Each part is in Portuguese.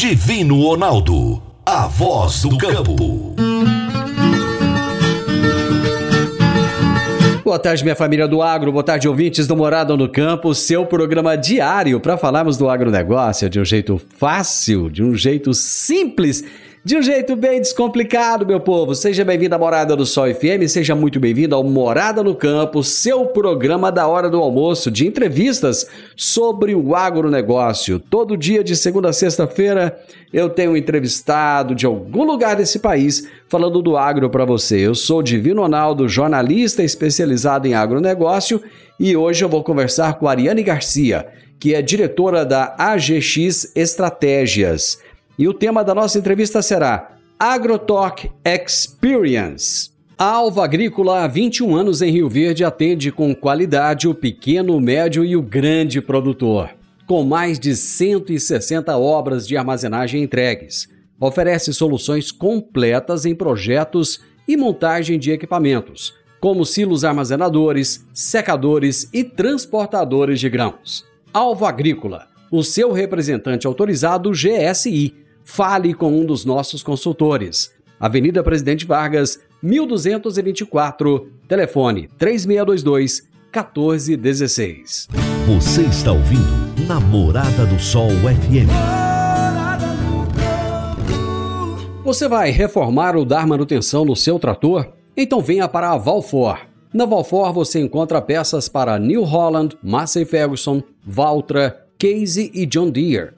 Divino Ronaldo, a voz do campo. Boa tarde, minha família do agro, boa tarde, ouvintes do Morada no Campo, seu programa diário para falarmos do agronegócio de um jeito fácil, de um jeito simples de um jeito bem descomplicado, meu povo. Seja bem-vindo à Morada do Sol FM, seja muito bem-vindo ao Morada no Campo, seu programa da hora do almoço de entrevistas sobre o agronegócio. Todo dia, de segunda a sexta-feira, eu tenho um entrevistado de algum lugar desse país falando do agro para você. Eu sou Divino Ronaldo, jornalista especializado em agronegócio e hoje eu vou conversar com a Ariane Garcia, que é diretora da AGX Estratégias. E o tema da nossa entrevista será AgroTalk Experience. A Alva Agrícola, há 21 anos em Rio Verde, atende com qualidade o pequeno, o médio e o grande produtor. Com mais de 160 obras de armazenagem entregues, oferece soluções completas em projetos e montagem de equipamentos, como silos armazenadores, secadores e transportadores de grãos. Alva Agrícola, o seu representante autorizado GSI fale com um dos nossos consultores. Avenida Presidente Vargas, 1224, telefone 3622 1416. Você está ouvindo Namorada do Sol FM. Você vai reformar ou dar manutenção no seu trator? Então venha para a Valfor. Na Valfor você encontra peças para New Holland, Massey Ferguson, Valtra, Case e John Deere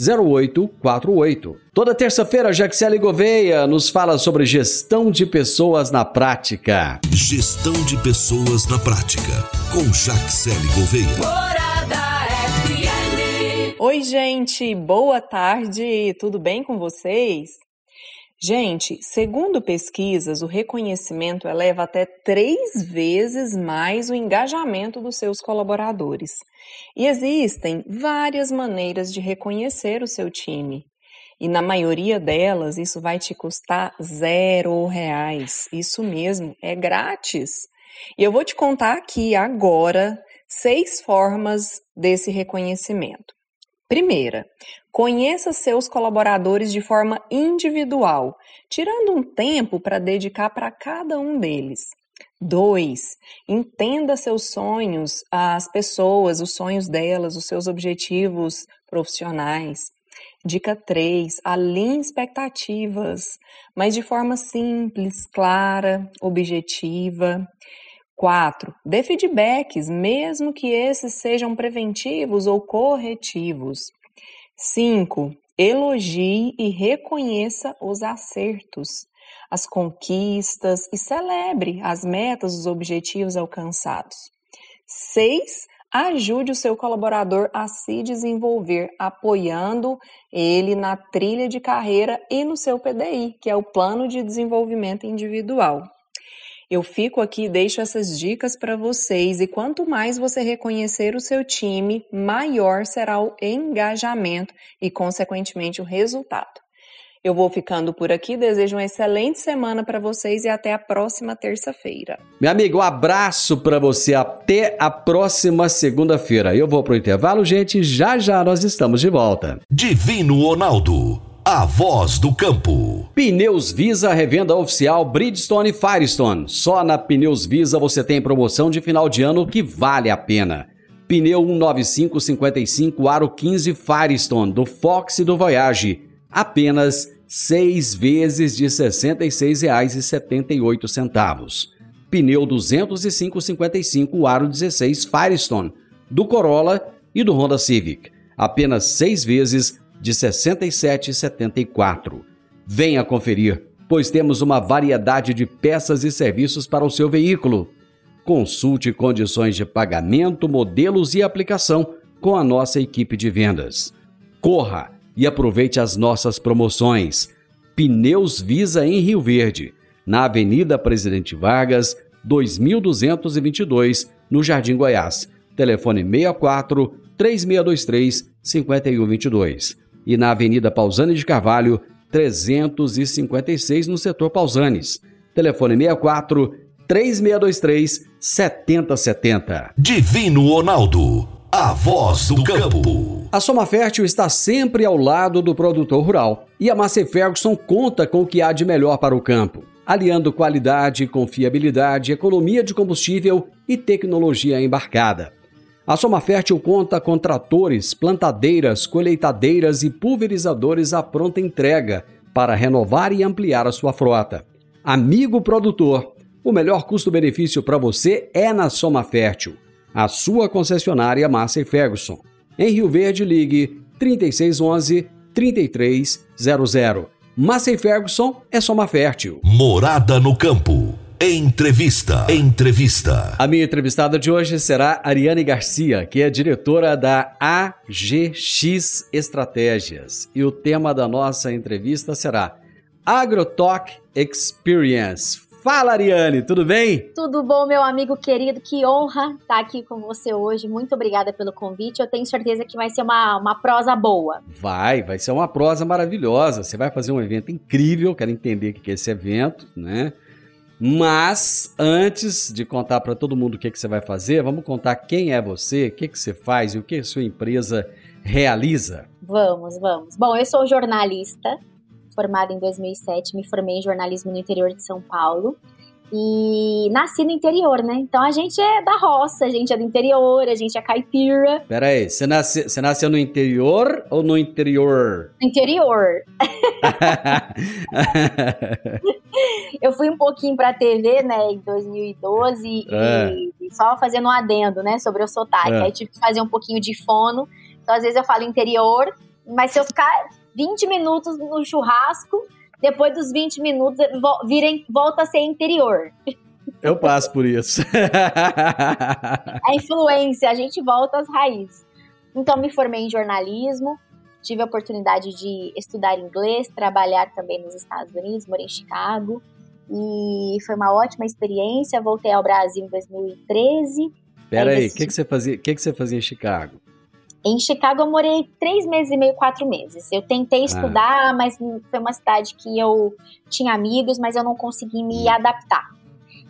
0848. Toda terça-feira, Jaxele Gouveia nos fala sobre gestão de pessoas na prática. Gestão de pessoas na prática, com Jaxele Gouveia. Oi, gente, boa tarde, tudo bem com vocês? Gente, segundo pesquisas, o reconhecimento eleva até três vezes mais o engajamento dos seus colaboradores. E existem várias maneiras de reconhecer o seu time. E na maioria delas, isso vai te custar zero reais. Isso mesmo, é grátis. E eu vou te contar aqui agora seis formas desse reconhecimento. Primeira, conheça seus colaboradores de forma individual, tirando um tempo para dedicar para cada um deles. 2. Entenda seus sonhos, as pessoas, os sonhos delas, os seus objetivos profissionais. Dica 3. Alinhe expectativas, mas de forma simples, clara, objetiva. 4. Dê feedbacks, mesmo que esses sejam preventivos ou corretivos. 5. Elogie e reconheça os acertos, as conquistas e celebre as metas, os objetivos alcançados. 6. Ajude o seu colaborador a se desenvolver, apoiando ele na trilha de carreira e no seu PDI, que é o Plano de Desenvolvimento Individual. Eu fico aqui e deixo essas dicas para vocês e quanto mais você reconhecer o seu time, maior será o engajamento e, consequentemente, o resultado. Eu vou ficando por aqui, desejo uma excelente semana para vocês e até a próxima terça-feira. Meu amigo, um abraço para você até a próxima segunda-feira. Eu vou pro intervalo, gente, já já nós estamos de volta. Divino Ronaldo a voz do campo. Pneus Visa revenda oficial Bridgestone Firestone. Só na Pneus Visa você tem promoção de final de ano que vale a pena. Pneu 19555 aro 15 Firestone do Fox e do Voyage. Apenas 6 vezes de R$ 66,78. Pneu 20555 aro 16 Firestone do Corolla e do Honda Civic. Apenas 6 vezes de 67,74. Venha conferir, pois temos uma variedade de peças e serviços para o seu veículo. Consulte condições de pagamento, modelos e aplicação com a nossa equipe de vendas. Corra e aproveite as nossas promoções. Pneus Visa em Rio Verde, na Avenida Presidente Vargas, 2222, no Jardim Goiás. Telefone 64 3623 5122. E na Avenida Pausani de Carvalho, 356, no setor Pausanes. Telefone 64 3623 7070. Divino Ronaldo, a voz do campo. A Soma Fértil está sempre ao lado do produtor rural e a Massey Ferguson conta com o que há de melhor para o campo, aliando qualidade, confiabilidade, economia de combustível e tecnologia embarcada. A Soma Fértil conta com tratores, plantadeiras, colheitadeiras e pulverizadores à pronta entrega para renovar e ampliar a sua frota. Amigo produtor, o melhor custo-benefício para você é na Soma Fértil, a sua concessionária Massey Ferguson. Em Rio Verde, ligue 3611 3300. Massey Ferguson é Soma Fértil. Morada no campo. Entrevista. Entrevista. A minha entrevistada de hoje será Ariane Garcia, que é diretora da AGX Estratégias. E o tema da nossa entrevista será AgroTalk Experience. Fala, Ariane, tudo bem? Tudo bom, meu amigo querido. Que honra estar aqui com você hoje. Muito obrigada pelo convite. Eu tenho certeza que vai ser uma, uma prosa boa. Vai, vai ser uma prosa maravilhosa. Você vai fazer um evento incrível. Quero entender o que é esse evento, né? Mas antes de contar para todo mundo o que, que você vai fazer, vamos contar quem é você, o que, que você faz e o que a sua empresa realiza. Vamos, vamos. Bom, eu sou jornalista, formada em 2007, me formei em jornalismo no interior de São Paulo. E nasci no interior, né? Então a gente é da roça, a gente é do interior, a gente é caipira. Pera aí, você, nasce, você nasceu no interior ou no interior? No interior. eu fui um pouquinho pra TV, né, em 2012, é. e só fazendo um adendo, né, sobre o sotaque. É. Aí tive que fazer um pouquinho de fono. Então às vezes eu falo interior, mas se eu ficar 20 minutos no churrasco, depois dos 20 minutos virem, volta a ser interior. Eu passo por isso. a influência, a gente volta às raízes. Então, me formei em jornalismo, tive a oportunidade de estudar inglês, trabalhar também nos Estados Unidos, morei em Chicago, e foi uma ótima experiência. Voltei ao Brasil em 2013. Peraí, aí, o que, que, você fazia, que, que você fazia em Chicago? Em Chicago eu morei três meses e meio, quatro meses. Eu tentei ah. estudar, ah. mas foi uma cidade que eu tinha amigos, mas eu não consegui me hum. adaptar.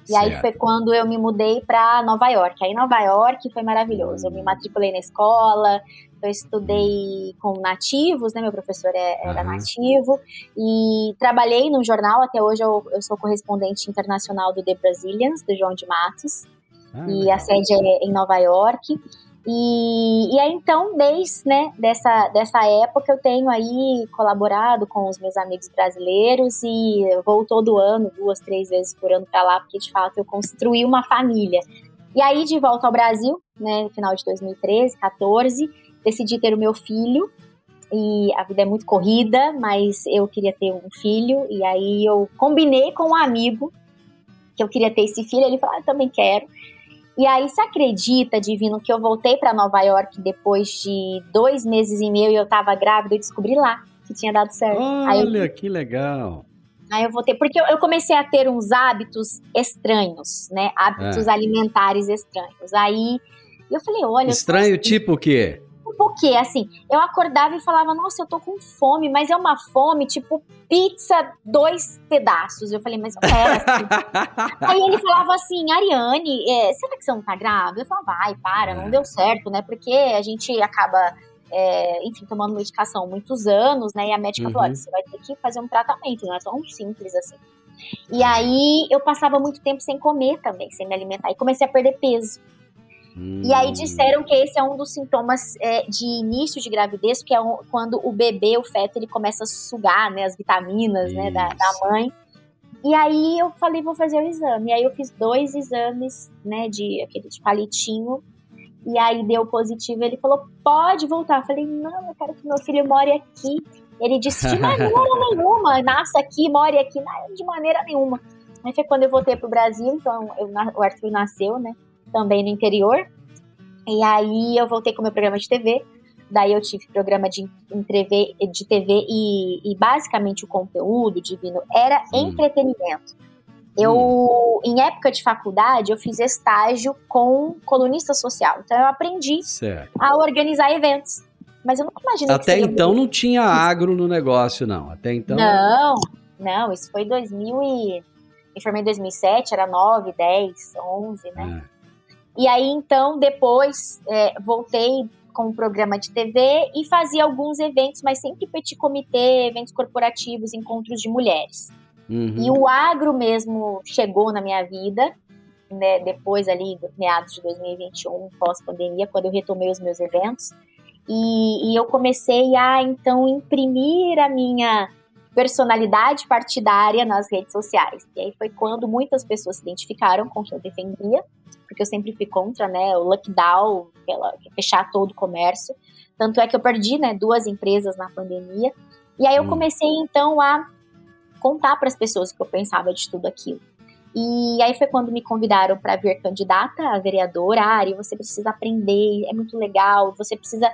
E certo. aí foi quando eu me mudei para Nova York. Aí Nova York foi maravilhoso. Eu me matriculei na escola, eu estudei com nativos, né? Meu professor é, era uhum. nativo. E trabalhei no jornal, até hoje eu, eu sou correspondente internacional do The Brazilians, do João de Matos. Ah, e legal. a sede é em Nova York. E, e aí, então, desde né, dessa, dessa época, eu tenho aí colaborado com os meus amigos brasileiros e vou todo ano, duas, três vezes por ano para lá, porque de fato eu construí uma família. E aí, de volta ao Brasil, né, no final de 2013, 14, decidi ter o meu filho. E a vida é muito corrida, mas eu queria ter um filho. E aí eu combinei com um amigo que eu queria ter esse filho. Ele falou: ah, também quero. E aí, se acredita, Divino, que eu voltei para Nova York depois de dois meses e meio e eu tava grávida e descobri lá que tinha dado certo. Olha, eu... que legal. Aí eu voltei, porque eu comecei a ter uns hábitos estranhos, né? Hábitos é. alimentares estranhos. Aí eu falei, olha. Estranho tipo o quê? Porque, assim, eu acordava e falava, nossa, eu tô com fome, mas é uma fome, tipo, pizza, dois pedaços. Eu falei, mas não é assim. Aí ele falava assim, Ariane, é, será que você não tá grávida? Eu falava, vai, para, não é. deu certo, né? Porque a gente acaba, é, enfim, tomando medicação muitos anos, né? E a médica uhum. falou, você vai ter que fazer um tratamento, não é tão simples assim. E aí eu passava muito tempo sem comer também, sem me alimentar. E comecei a perder peso. E aí disseram que esse é um dos sintomas é, de início de gravidez, que é um, quando o bebê, o feto, ele começa a sugar né, as vitaminas né, da, da, mãe. E aí eu falei, vou fazer o exame. E aí eu fiz dois exames, né, de aquele de palitinho. E aí deu positivo. Ele falou, pode voltar. Eu falei, não, eu quero que meu filho more aqui. Ele disse, de maneira nenhuma, nasça aqui, more aqui. Não, de maneira nenhuma. Aí foi quando eu voltei pro Brasil, então eu, o Arthur nasceu, né? Também no interior. E aí eu voltei com o meu programa de TV. Daí eu tive programa de, TV, de TV e, e basicamente o conteúdo divino era entretenimento. Eu, hum. em época de faculdade, eu fiz estágio com colunista social. Então eu aprendi certo. a organizar eventos. Mas eu nunca imaginei Até então não tinha agro no negócio, não. Até então. Não, não, isso foi 2000 e. Me formei em 2007, era 9, 10, 11, né? É. E aí, então, depois é, voltei com um programa de TV e fazia alguns eventos, mas sempre petit comitê, eventos corporativos, encontros de mulheres. Uhum. E o agro mesmo chegou na minha vida, né, depois ali, meados de 2021, pós-pandemia, quando eu retomei os meus eventos. E, e eu comecei a, então, imprimir a minha personalidade partidária nas redes sociais. E aí foi quando muitas pessoas se identificaram com o que eu defendia, porque eu sempre fui contra, né, o lockdown, pela, fechar todo o comércio. Tanto é que eu perdi, né, duas empresas na pandemia. E aí eu hum. comecei então a contar para as pessoas o que eu pensava de tudo aquilo. E aí foi quando me convidaram para vir candidata a vereadora. Ari, você precisa aprender, é muito legal, você precisa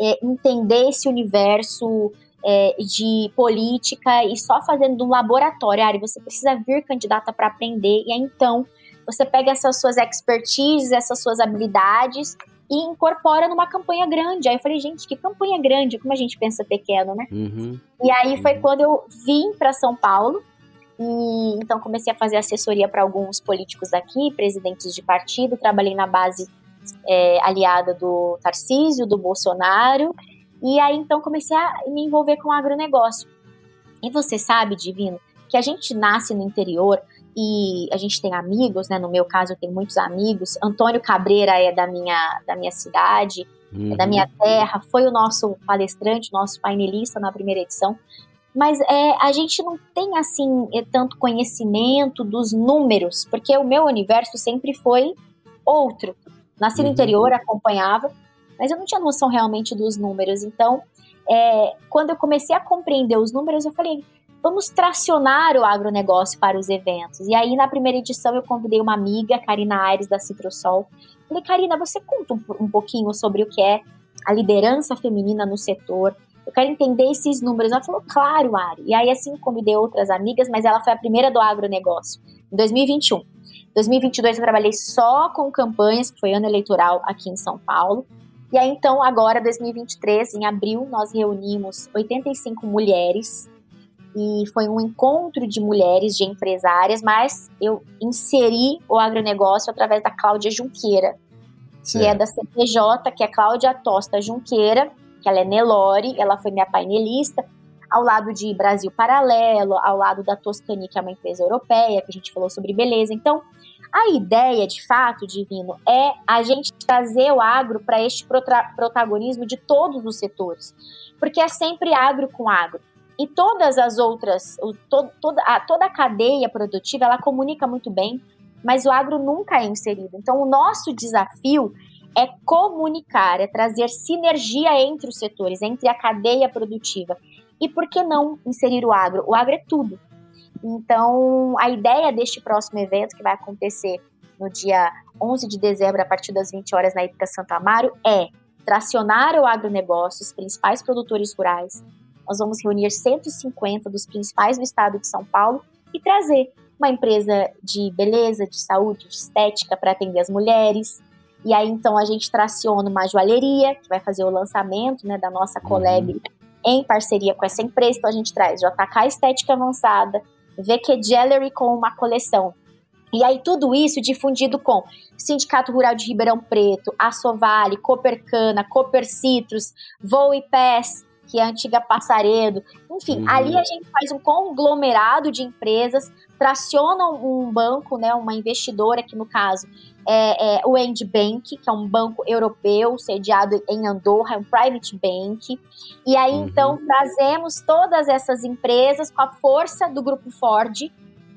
é, entender esse universo é, de política e só fazendo um laboratório, Ari, você precisa vir candidata para aprender, e aí então você pega essas suas expertises, essas suas habilidades e incorpora numa campanha grande. Aí eu falei, gente, que campanha grande, como a gente pensa pequeno, né? Uhum. E aí foi uhum. quando eu vim para São Paulo, e então comecei a fazer assessoria para alguns políticos aqui, presidentes de partido, trabalhei na base é, aliada do Tarcísio, do Bolsonaro, e aí então comecei a me envolver com o agronegócio. E você sabe, Divino, que a gente nasce no interior e a gente tem amigos, né? No meu caso, eu tenho muitos amigos. Antônio Cabreira é da minha, da minha cidade, uhum. é da minha uhum. terra, foi o nosso palestrante, nosso painelista na primeira edição. Mas é, a gente não tem, assim, é, tanto conhecimento dos números, porque o meu universo sempre foi outro. Nasci no uhum. interior, acompanhava, mas eu não tinha noção realmente dos números. Então, é, quando eu comecei a compreender os números, eu falei, vamos tracionar o agronegócio para os eventos. E aí, na primeira edição, eu convidei uma amiga, Karina Aires, da Citrosol. Falei, Karina, você conta um, um pouquinho sobre o que é a liderança feminina no setor. Eu quero entender esses números. Ela falou, claro, Ari. E aí, assim, convidei outras amigas, mas ela foi a primeira do agronegócio, em 2021. 2022 eu trabalhei só com campanhas, que foi ano eleitoral aqui em São Paulo. E aí, então, agora, 2023, em abril, nós reunimos 85 mulheres e foi um encontro de mulheres, de empresárias, mas eu inseri o agronegócio através da Cláudia Junqueira, que é da CPJ, que é Cláudia Tosta Junqueira, que ela é Nelore, ela foi minha painelista, ao lado de Brasil Paralelo, ao lado da Toscani, que é uma empresa europeia, que a gente falou sobre beleza. Então, a ideia, de fato, Divino, é a gente trazer o agro para este protagonismo de todos os setores, porque é sempre agro com agro. E todas as outras, o, to, toda, a, toda a cadeia produtiva, ela comunica muito bem, mas o agro nunca é inserido. Então, o nosso desafio é comunicar, é trazer sinergia entre os setores, entre a cadeia produtiva. E por que não inserir o agro? O agro é tudo. Então, a ideia deste próximo evento, que vai acontecer no dia 11 de dezembro, a partir das 20 horas, na Ípica Santo Amaro, é tracionar o agronegócio, os principais produtores rurais. Nós vamos reunir 150 dos principais do estado de São Paulo e trazer uma empresa de beleza, de saúde, de estética para atender as mulheres. E aí, então, a gente traciona uma joalheria, que vai fazer o lançamento né, da nossa collab uhum. em parceria com essa empresa. Então, a gente traz JK Estética Avançada, VQ Jewelry com uma coleção. E aí tudo isso difundido com Sindicato Rural de Ribeirão Preto, Assovale, Copercana, Cooper Citrus, Voo e Pés, que é a antiga Passaredo. Enfim, uhum. ali a gente faz um conglomerado de empresas, traciona um banco, né, uma investidora, que no caso é, é o End Bank, que é um banco europeu sediado em Andorra, é um private bank. E aí, uhum. então, trazemos todas essas empresas com a força do Grupo Ford.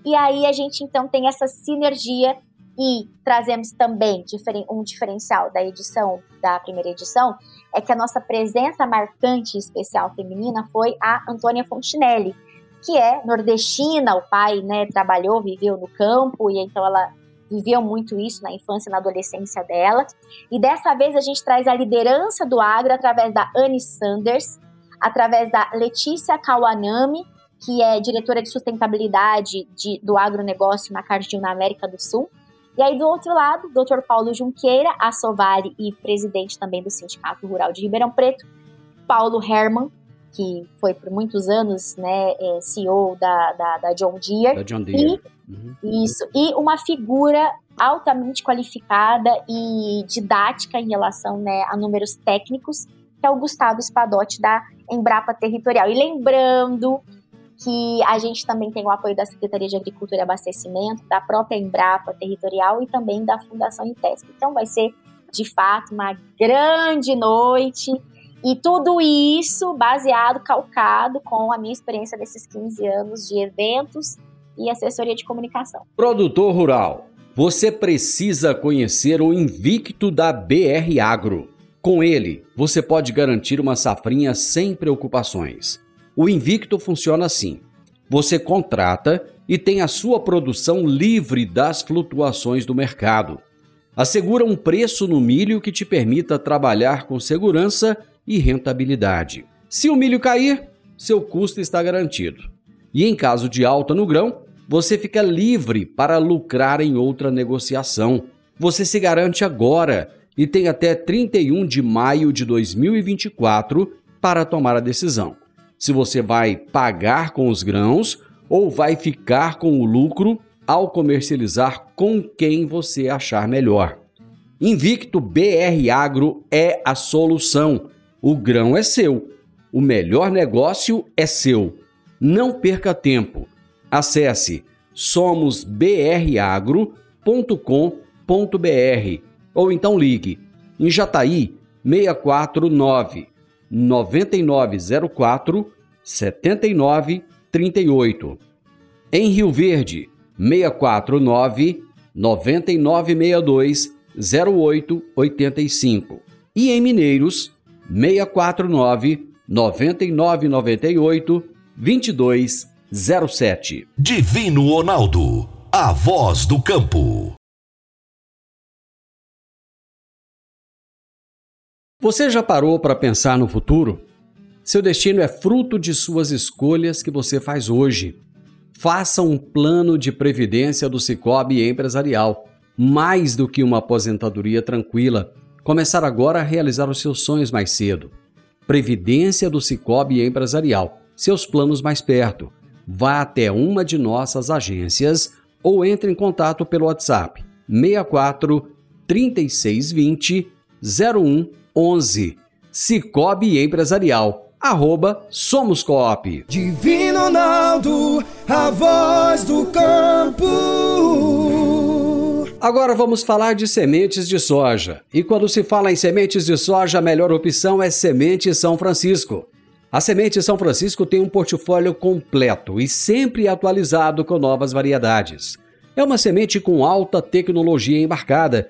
E aí a gente, então, tem essa sinergia e trazemos também um diferencial da edição, da primeira edição, é que a nossa presença marcante e especial feminina foi a Antônia Fontinelli, que é nordestina, o pai né, trabalhou, viveu no campo, e então ela viveu muito isso na infância e na adolescência dela. E dessa vez a gente traz a liderança do agro através da Anne Sanders, através da Letícia Kawanami que é diretora de sustentabilidade de, do agronegócio na Cardil, na América do Sul. E aí, do outro lado, o Dr. Paulo Junqueira, Sovari e presidente também do Sindicato Rural de Ribeirão Preto. Paulo Herman, que foi por muitos anos né, é, CEO da, da, da, John Deere. Da John Deere. E, uhum. Isso. E uma figura altamente qualificada e didática em relação né, a números técnicos, que é o Gustavo Spadotti da Embrapa Territorial. E lembrando que a gente também tem o apoio da Secretaria de Agricultura e Abastecimento, da própria Embrapa Territorial e também da Fundação Intesp. Então vai ser, de fato, uma grande noite e tudo isso baseado, calcado com a minha experiência desses 15 anos de eventos e assessoria de comunicação. Produtor rural, você precisa conhecer o Invicto da BR Agro. Com ele, você pode garantir uma safrinha sem preocupações. O Invicto funciona assim: você contrata e tem a sua produção livre das flutuações do mercado. Assegura um preço no milho que te permita trabalhar com segurança e rentabilidade. Se o milho cair, seu custo está garantido. E em caso de alta no grão, você fica livre para lucrar em outra negociação. Você se garante agora e tem até 31 de maio de 2024 para tomar a decisão se você vai pagar com os grãos ou vai ficar com o lucro ao comercializar com quem você achar melhor. Invicto BR Agro é a solução. O grão é seu. O melhor negócio é seu. Não perca tempo. Acesse somosbragro.com.br ou então ligue em Jataí 649 9904 7938. Em Rio Verde, 649 9962 0885. E em Mineiros, 649 9998 2207. Divino Ronaldo, a voz do campo. Você já parou para pensar no futuro? Seu destino é fruto de suas escolhas que você faz hoje. Faça um plano de previdência do Cicobi Empresarial, mais do que uma aposentadoria tranquila. Começar agora a realizar os seus sonhos mais cedo. Previdência do Cicobi Empresarial. Seus planos mais perto. Vá até uma de nossas agências ou entre em contato pelo WhatsApp 64 3620 01 11. Cicobi Empresarial, arroba Somos Coop. Divino Ronaldo, a voz do campo. Agora vamos falar de sementes de soja. E quando se fala em sementes de soja, a melhor opção é Semente São Francisco. A Semente São Francisco tem um portfólio completo e sempre atualizado com novas variedades. É uma semente com alta tecnologia embarcada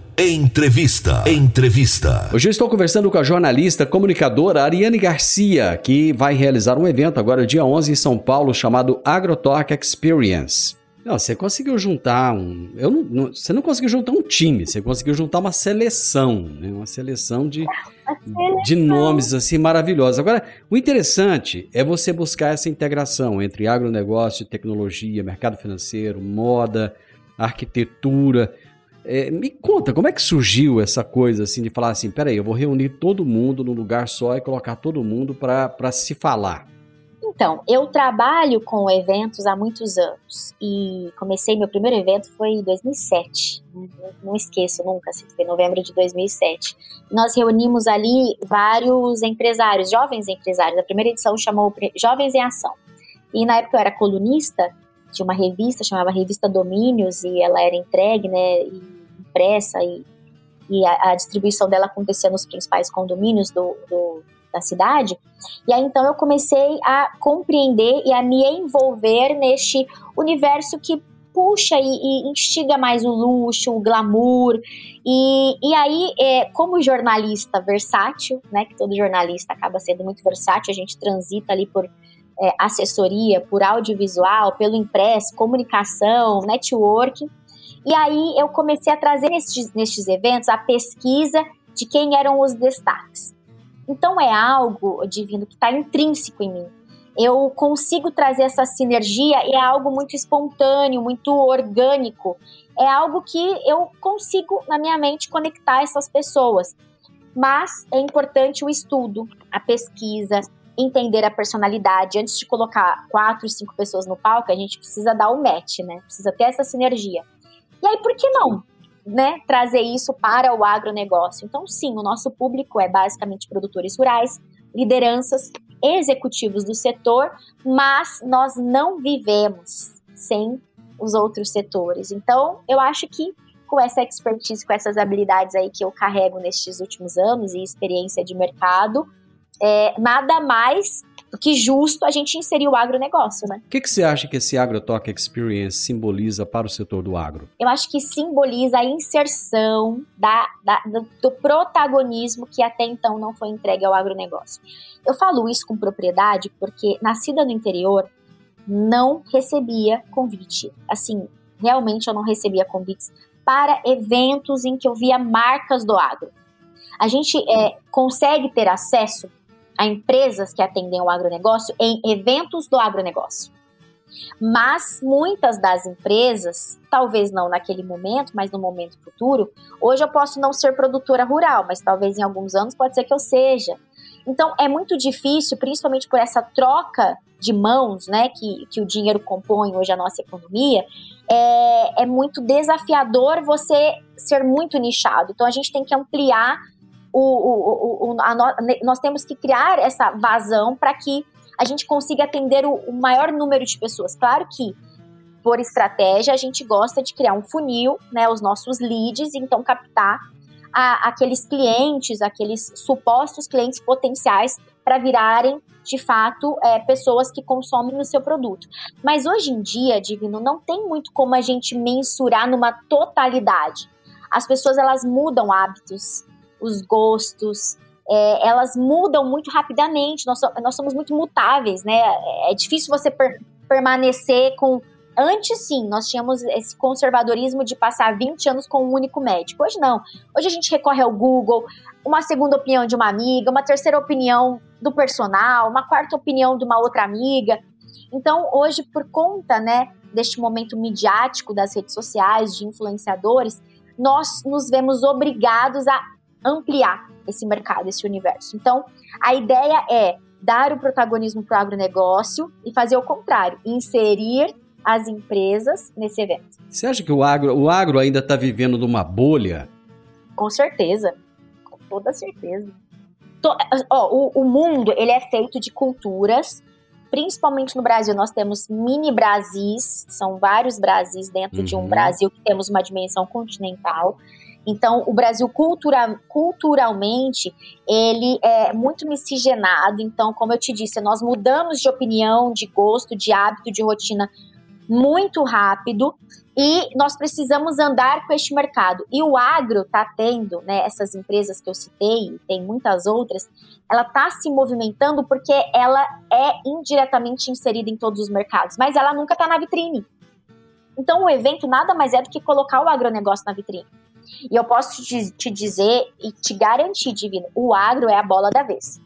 Entrevista. Entrevista. Hoje eu estou conversando com a jornalista, comunicadora Ariane Garcia, que vai realizar um evento agora dia 11 em São Paulo chamado AgroTalk Experience. Não, você conseguiu juntar um. Eu não, não, você não conseguiu juntar um time, você conseguiu juntar uma seleção, né? Uma seleção de, de nomes assim maravilhosos. Agora, o interessante é você buscar essa integração entre agronegócio, tecnologia, mercado financeiro, moda, arquitetura. É, me conta, como é que surgiu essa coisa assim de falar assim, peraí, eu vou reunir todo mundo num lugar só e colocar todo mundo para se falar? Então, eu trabalho com eventos há muitos anos e comecei, meu primeiro evento foi em 2007, né? não esqueço nunca, assim, foi em novembro de 2007. Nós reunimos ali vários empresários, jovens empresários, a primeira edição chamou Jovens em Ação. E na época eu era colunista de uma revista, chamava Revista Domínios, e ela era entregue, né, impressa, e, e a, a distribuição dela acontecia nos principais condomínios do, do, da cidade. E aí então eu comecei a compreender e a me envolver neste universo que puxa e, e, instiga mais o luxo, o glamour. E, e aí, é, como jornalista versátil, né, que todo jornalista acaba sendo muito versátil, a gente transita ali por é, assessoria, por audiovisual, pelo impresso, comunicação, networking. E aí eu comecei a trazer nestes, nestes eventos a pesquisa de quem eram os destaques. Então é algo, divino, que está intrínseco em mim eu consigo trazer essa sinergia e é algo muito espontâneo, muito orgânico. É algo que eu consigo, na minha mente, conectar essas pessoas. Mas é importante o estudo, a pesquisa, entender a personalidade. Antes de colocar quatro, cinco pessoas no palco, a gente precisa dar o match, né? Precisa ter essa sinergia. E aí, por que não? Né, trazer isso para o agronegócio. Então, sim, o nosso público é basicamente produtores rurais, lideranças executivos do setor, mas nós não vivemos sem os outros setores. Então, eu acho que com essa expertise, com essas habilidades aí que eu carrego nestes últimos anos e experiência de mercado, é, nada mais do que justo a gente inserir o agronegócio, né? O que, que você acha que esse AgroTalk Experience simboliza para o setor do agro? Eu acho que simboliza a inserção da, da, do protagonismo que até então não foi entregue ao agronegócio. Eu falo isso com propriedade porque, nascida no interior, não recebia convite. Assim, realmente eu não recebia convites para eventos em que eu via marcas do agro. A gente é, consegue ter acesso a empresas que atendem o agronegócio em eventos do agronegócio. Mas muitas das empresas, talvez não naquele momento, mas no momento futuro, hoje eu posso não ser produtora rural, mas talvez em alguns anos pode ser que eu seja. Então é muito difícil, principalmente por essa troca de mãos, né, que, que o dinheiro compõe hoje a nossa economia, é, é muito desafiador você ser muito nichado. Então a gente tem que ampliar o, o, o, a, nós temos que criar essa vazão para que a gente consiga atender o, o maior número de pessoas. Claro que por estratégia, a gente gosta de criar um funil, né, os nossos leads, então captar a, aqueles clientes, aqueles supostos clientes potenciais para virarem, de fato, é, pessoas que consomem o seu produto. Mas hoje em dia, Divino, não tem muito como a gente mensurar numa totalidade. As pessoas, elas mudam hábitos, os gostos, é, elas mudam muito rapidamente, nós, nós somos muito mutáveis, né? É difícil você per, permanecer com Antes, sim, nós tínhamos esse conservadorismo de passar 20 anos com um único médico. Hoje, não. Hoje, a gente recorre ao Google, uma segunda opinião de uma amiga, uma terceira opinião do personal, uma quarta opinião de uma outra amiga. Então, hoje, por conta né, deste momento midiático das redes sociais, de influenciadores, nós nos vemos obrigados a ampliar esse mercado, esse universo. Então, a ideia é dar o protagonismo para o agronegócio e fazer o contrário, inserir as empresas nesse evento. Você acha que o agro, o agro ainda está vivendo numa bolha? Com certeza, com toda certeza. To, ó, o, o mundo ele é feito de culturas, principalmente no Brasil nós temos mini Brasis, são vários Brasis dentro uhum. de um uhum. Brasil que temos uma dimensão continental. Então, o Brasil cultura, culturalmente, ele é muito miscigenado. Então, como eu te disse, nós mudamos de opinião, de gosto, de hábito, de rotina muito rápido e nós precisamos andar com este mercado. E o agro está tendo, né, essas empresas que eu citei, tem muitas outras, ela está se movimentando porque ela é indiretamente inserida em todos os mercados, mas ela nunca está na vitrine. Então o evento nada mais é do que colocar o agronegócio na vitrine. E eu posso te, te dizer e te garantir, Divino, o agro é a bola da vez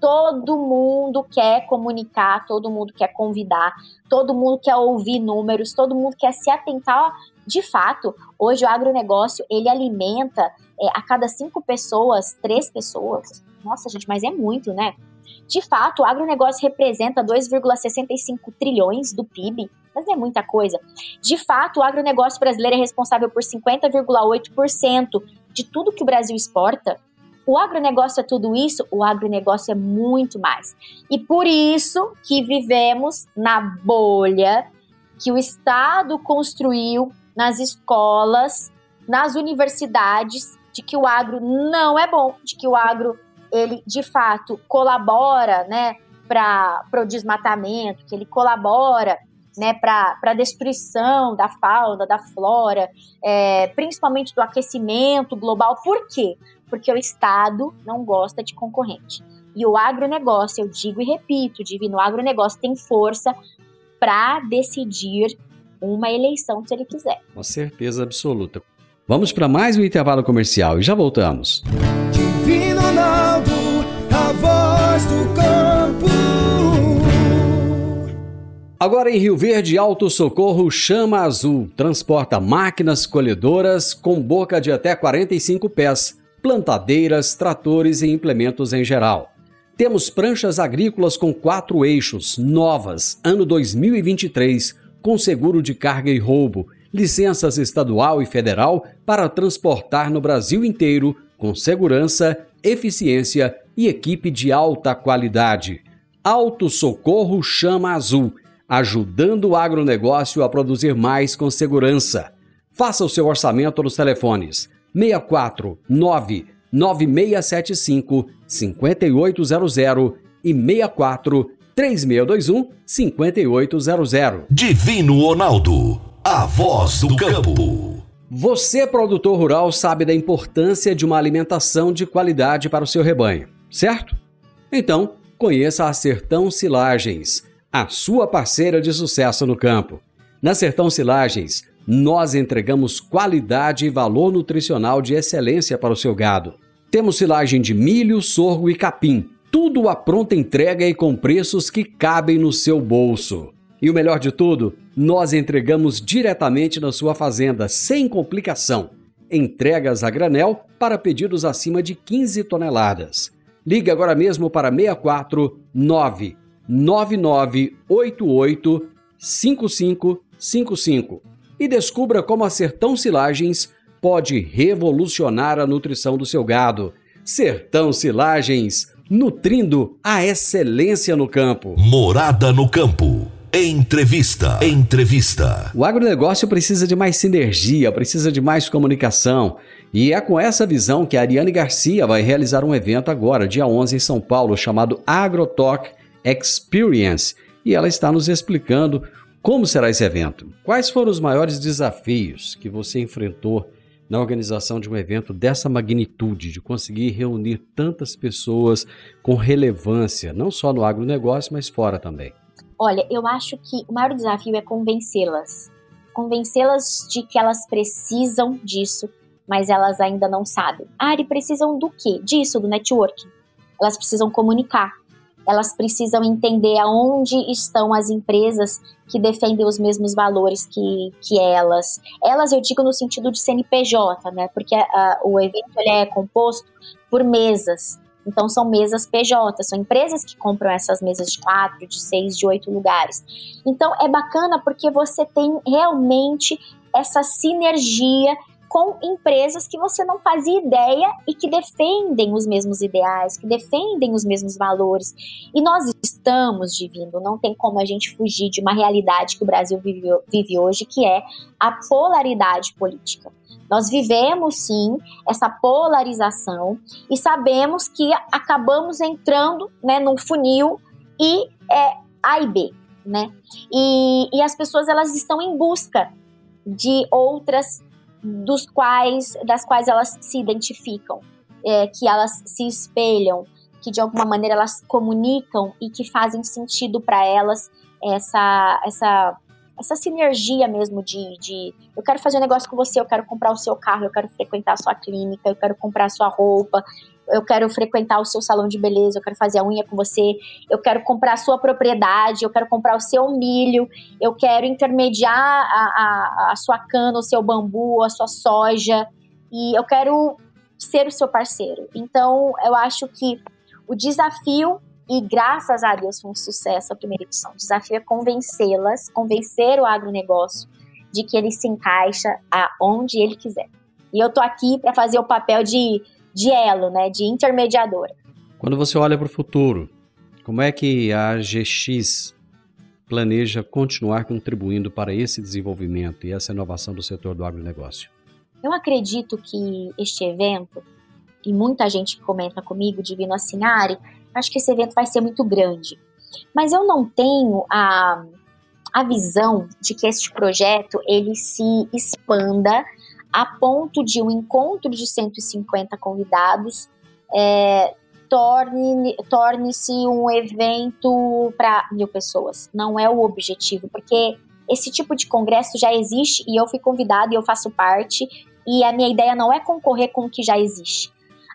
todo mundo quer comunicar, todo mundo quer convidar, todo mundo quer ouvir números, todo mundo quer se atentar. De fato, hoje o agronegócio ele alimenta é, a cada cinco pessoas, três pessoas. Nossa, gente, mas é muito, né? De fato, o agronegócio representa 2,65 trilhões do PIB, mas não é muita coisa. De fato, o agronegócio brasileiro é responsável por 50,8% de tudo que o Brasil exporta. O agronegócio é tudo isso? O agronegócio é muito mais. E por isso que vivemos na bolha que o Estado construiu nas escolas, nas universidades, de que o agro não é bom, de que o agro ele de fato colabora, né, para o desmatamento, que ele colabora né, para a destruição da fauna, da flora, é, principalmente do aquecimento global. Por quê? Porque o Estado não gosta de concorrente. E o agronegócio, eu digo e repito, Divino, o agronegócio tem força para decidir uma eleição se ele quiser. Com certeza absoluta. Vamos para mais um intervalo comercial e já voltamos. Divino Ronaldo, a voz do campo. Agora em Rio Verde, Alto Socorro Chama Azul transporta máquinas colhedoras com boca de até 45 pés, plantadeiras, tratores e implementos em geral. Temos pranchas agrícolas com quatro eixos, novas, ano 2023, com seguro de carga e roubo, licenças estadual e federal para transportar no Brasil inteiro com segurança, eficiência e equipe de alta qualidade. Alto Socorro Chama Azul, ajudando o agronegócio a produzir mais com segurança. Faça o seu orçamento nos telefones 64 9 9675 5800 e 64 3621 5800. Divino Ronaldo, a voz do campo. Você, produtor rural, sabe da importância de uma alimentação de qualidade para o seu rebanho, certo? Então, conheça a Sertão Silagens, a sua parceira de sucesso no campo. Na Sertão Silagens, nós entregamos qualidade e valor nutricional de excelência para o seu gado. Temos silagem de milho, sorgo e capim, tudo à pronta entrega e com preços que cabem no seu bolso. E o melhor de tudo, nós entregamos diretamente na sua fazenda, sem complicação. Entregas a granel para pedidos acima de 15 toneladas. Ligue agora mesmo para 64 99988 5555 e descubra como a Sertão Silagens pode revolucionar a nutrição do seu gado. Sertão Silagens, nutrindo a excelência no campo. Morada no campo. Entrevista. Entrevista. O agronegócio precisa de mais sinergia, precisa de mais comunicação. E é com essa visão que a Ariane Garcia vai realizar um evento agora, dia 11, em São Paulo, chamado AgroTalk Experience. E ela está nos explicando como será esse evento? Quais foram os maiores desafios que você enfrentou na organização de um evento dessa magnitude, de conseguir reunir tantas pessoas com relevância, não só no agronegócio, mas fora também? Olha, eu acho que o maior desafio é convencê-las. Convencê-las de que elas precisam disso, mas elas ainda não sabem. Ari, precisam do quê? Disso, do networking. Elas precisam comunicar elas precisam entender aonde estão as empresas que defendem os mesmos valores que, que elas. Elas, eu digo no sentido de CNPJ, né? Porque a, o evento ele é composto por mesas. Então, são mesas PJ, são empresas que compram essas mesas de quatro, de seis, de oito lugares. Então, é bacana porque você tem realmente essa sinergia com empresas que você não fazia ideia e que defendem os mesmos ideais, que defendem os mesmos valores. E nós estamos divino, não tem como a gente fugir de uma realidade que o Brasil vive, vive hoje, que é a polaridade política. Nós vivemos sim essa polarização e sabemos que acabamos entrando né, num funil e é A e B, né? E, e as pessoas elas estão em busca de outras dos quais, das quais elas se identificam, é, que elas se espelham, que de alguma maneira elas comunicam e que fazem sentido para elas essa, essa, essa sinergia mesmo de, de eu quero fazer um negócio com você, eu quero comprar o seu carro, eu quero frequentar a sua clínica, eu quero comprar a sua roupa, eu quero frequentar o seu salão de beleza, eu quero fazer a unha com você, eu quero comprar a sua propriedade, eu quero comprar o seu milho, eu quero intermediar a, a, a sua cana, o seu bambu, a sua soja, e eu quero ser o seu parceiro. Então, eu acho que o desafio, e graças a Deus foi um sucesso a primeira edição, o desafio é convencê-las, convencer o agronegócio de que ele se encaixa aonde ele quiser. E eu tô aqui para fazer o papel de de elo, né, de intermediadora. Quando você olha para o futuro, como é que a GX planeja continuar contribuindo para esse desenvolvimento e essa inovação do setor do agronegócio? Eu acredito que este evento, e muita gente comenta comigo, Divino Assinari, acho que esse evento vai ser muito grande. Mas eu não tenho a, a visão de que este projeto ele se expanda a ponto de um encontro de 150 convidados é, torne, torne-se um evento para mil pessoas. Não é o objetivo, porque esse tipo de congresso já existe e eu fui convidada e eu faço parte. E a minha ideia não é concorrer com o que já existe.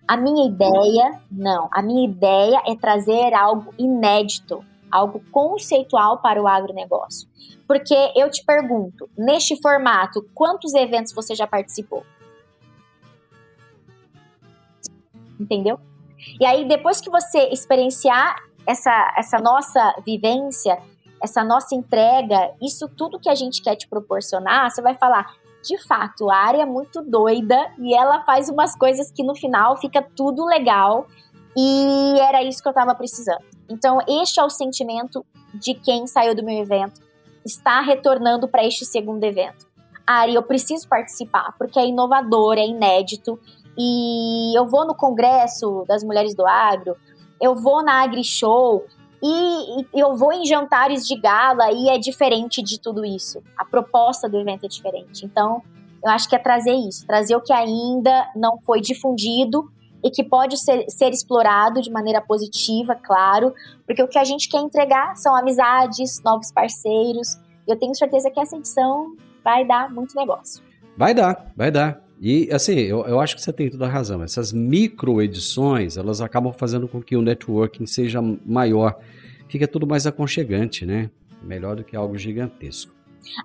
A minha ideia, não, a minha ideia é trazer algo inédito, algo conceitual para o agronegócio. Porque eu te pergunto, neste formato, quantos eventos você já participou? Entendeu? E aí, depois que você experienciar essa, essa nossa vivência, essa nossa entrega, isso tudo que a gente quer te proporcionar, você vai falar: de fato, a área é muito doida e ela faz umas coisas que no final fica tudo legal e era isso que eu estava precisando. Então, este é o sentimento de quem saiu do meu evento, está retornando para este segundo evento. Ari, eu preciso participar, porque é inovador, é inédito, e eu vou no Congresso das Mulheres do Agro, eu vou na Agri Show, e, eu vou em jantares de gala e é diferente de tudo isso. A proposta do evento é diferente. Então, eu acho que é trazer isso, trazer o que ainda não foi difundido e que pode ser, ser explorado de maneira positiva, claro, porque o que a gente quer entregar são amizades, novos parceiros. E eu tenho certeza que essa edição vai dar muito negócio. Vai dar, vai dar. E assim, eu, eu acho que você tem toda a razão. Essas micro edições, elas acabam fazendo com que o networking seja maior fica tudo mais aconchegante, né? Melhor do que algo gigantesco.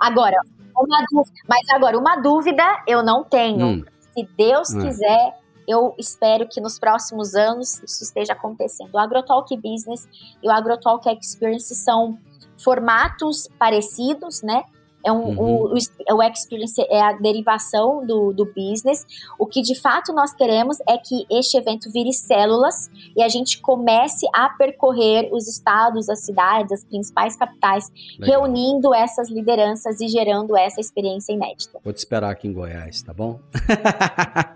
Agora, uma dúvida, mas agora, uma dúvida eu não tenho. Hum. Se Deus ah. quiser, eu espero que nos próximos anos isso esteja acontecendo. O AgroTalk Business e o AgroTalk Experience são formatos parecidos, né? É um, uhum. o, o, experience é a derivação do, do business. O que de fato nós queremos é que este evento vire células e a gente comece a percorrer os estados, as cidades, as principais capitais, Legal. reunindo essas lideranças e gerando essa experiência inédita. Vou te esperar aqui em Goiás, tá bom?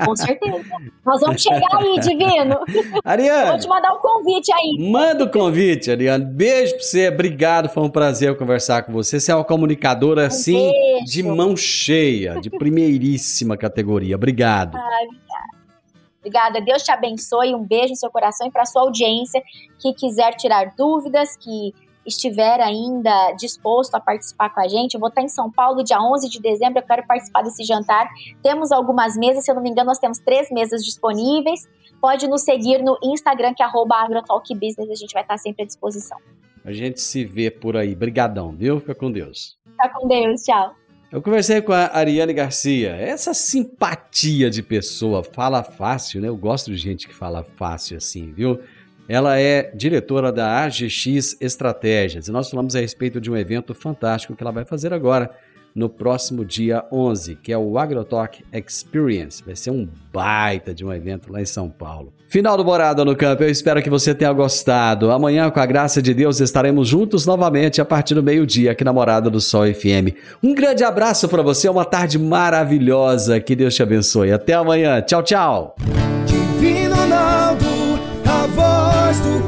Com certeza. Nós vamos chegar aí, Divino. Ariane. Vou te mandar um convite aí. Manda o convite, Ariane. Beijo pra você. Obrigado. Foi um prazer conversar com você. Você é uma comunicadora assim, beijo. de mão cheia, de primeiríssima categoria. Obrigado. Ai, obrigada. Deus te abençoe. Um beijo no seu coração e para sua audiência que quiser tirar dúvidas, que estiver ainda disposto a participar com a gente. Eu vou estar em São Paulo dia 11 de dezembro, eu quero participar desse jantar. Temos algumas mesas, se eu não me engano, nós temos três mesas disponíveis. Pode nos seguir no Instagram, que é agrotalkbusiness, a gente vai estar sempre à disposição. A gente se vê por aí. Brigadão, viu? Fica com Deus. Fica com Deus, tchau. Eu conversei com a Ariane Garcia. Essa simpatia de pessoa, fala fácil, né? Eu gosto de gente que fala fácil assim, viu? Ela é diretora da AGX Estratégias e nós falamos a respeito de um evento fantástico que ela vai fazer agora no próximo dia 11, que é o AgroTalk Experience. Vai ser um baita de um evento lá em São Paulo. Final do Morada no Campo, eu espero que você tenha gostado. Amanhã, com a graça de Deus, estaremos juntos novamente a partir do meio-dia aqui na Morada do Sol FM. Um grande abraço para você, uma tarde maravilhosa. Que Deus te abençoe. Até amanhã. Tchau, tchau. Ronaldo, a voz do.